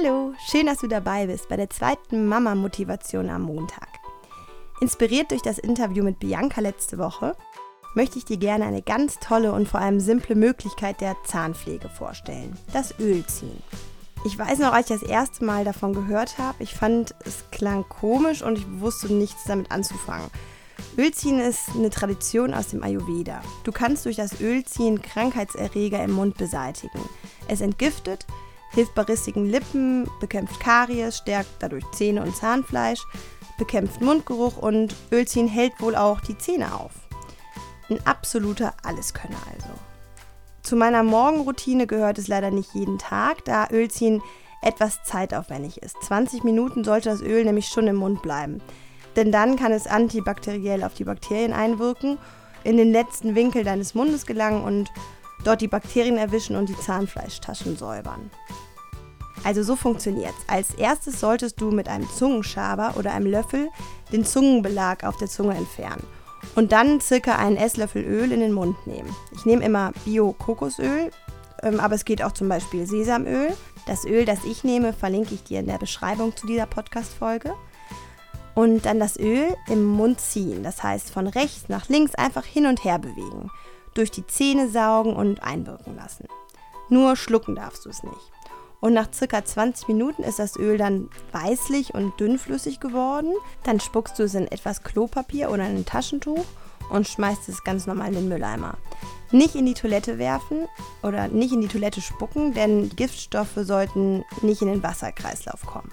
Hallo, schön, dass du dabei bist bei der zweiten Mama-Motivation am Montag. Inspiriert durch das Interview mit Bianca letzte Woche, möchte ich dir gerne eine ganz tolle und vor allem simple Möglichkeit der Zahnpflege vorstellen: das Ölziehen. Ich weiß noch, als ich das erste Mal davon gehört habe, ich fand, es klang komisch und ich wusste nichts damit anzufangen. Ölziehen ist eine Tradition aus dem Ayurveda. Du kannst durch das Ölziehen Krankheitserreger im Mund beseitigen. Es entgiftet, hilft bei rissigen Lippen, bekämpft Karies, stärkt dadurch Zähne und Zahnfleisch, bekämpft Mundgeruch und Ölziehen hält wohl auch die Zähne auf. Ein absoluter Alleskönner also. Zu meiner Morgenroutine gehört es leider nicht jeden Tag, da Ölziehen etwas zeitaufwendig ist. 20 Minuten sollte das Öl nämlich schon im Mund bleiben. Denn dann kann es antibakteriell auf die Bakterien einwirken, in den letzten Winkel deines Mundes gelangen und dort die Bakterien erwischen und die Zahnfleischtaschen säubern. Also so funktioniert's. Als erstes solltest du mit einem Zungenschaber oder einem Löffel den Zungenbelag auf der Zunge entfernen und dann circa einen Esslöffel Öl in den Mund nehmen. Ich nehme immer Bio-Kokosöl, ähm, aber es geht auch zum Beispiel Sesamöl. Das Öl, das ich nehme, verlinke ich dir in der Beschreibung zu dieser Podcast-Folge. Und dann das Öl im Mund ziehen, das heißt von rechts nach links einfach hin und her bewegen, durch die Zähne saugen und einwirken lassen. Nur schlucken darfst du es nicht. Und nach circa 20 Minuten ist das Öl dann weißlich und dünnflüssig geworden. Dann spuckst du es in etwas Klopapier oder in ein Taschentuch und schmeißt es ganz normal in den Mülleimer. Nicht in die Toilette werfen oder nicht in die Toilette spucken, denn Giftstoffe sollten nicht in den Wasserkreislauf kommen.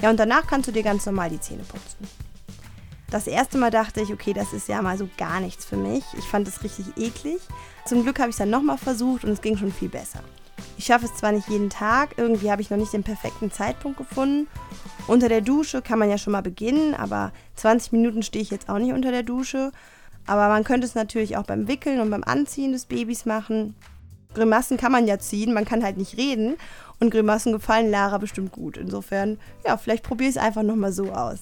Ja, und danach kannst du dir ganz normal die Zähne putzen. Das erste Mal dachte ich, okay, das ist ja mal so gar nichts für mich. Ich fand es richtig eklig. Zum Glück habe ich es dann nochmal versucht und es ging schon viel besser. Ich schaffe es zwar nicht jeden Tag, irgendwie habe ich noch nicht den perfekten Zeitpunkt gefunden. Unter der Dusche kann man ja schon mal beginnen, aber 20 Minuten stehe ich jetzt auch nicht unter der Dusche. Aber man könnte es natürlich auch beim Wickeln und beim Anziehen des Babys machen. Grimassen kann man ja ziehen, man kann halt nicht reden. Und Grimassen gefallen Lara bestimmt gut. Insofern, ja, vielleicht probier es einfach nochmal so aus.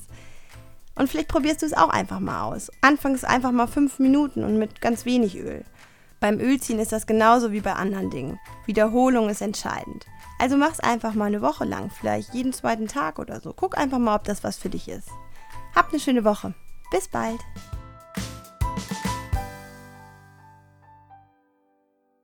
Und vielleicht probierst du es auch einfach mal aus. Anfangs einfach mal fünf Minuten und mit ganz wenig Öl. Beim Ölziehen ist das genauso wie bei anderen Dingen. Wiederholung ist entscheidend. Also mach's einfach mal eine Woche lang, vielleicht jeden zweiten Tag oder so. Guck einfach mal, ob das was für dich ist. Habt eine schöne Woche. Bis bald.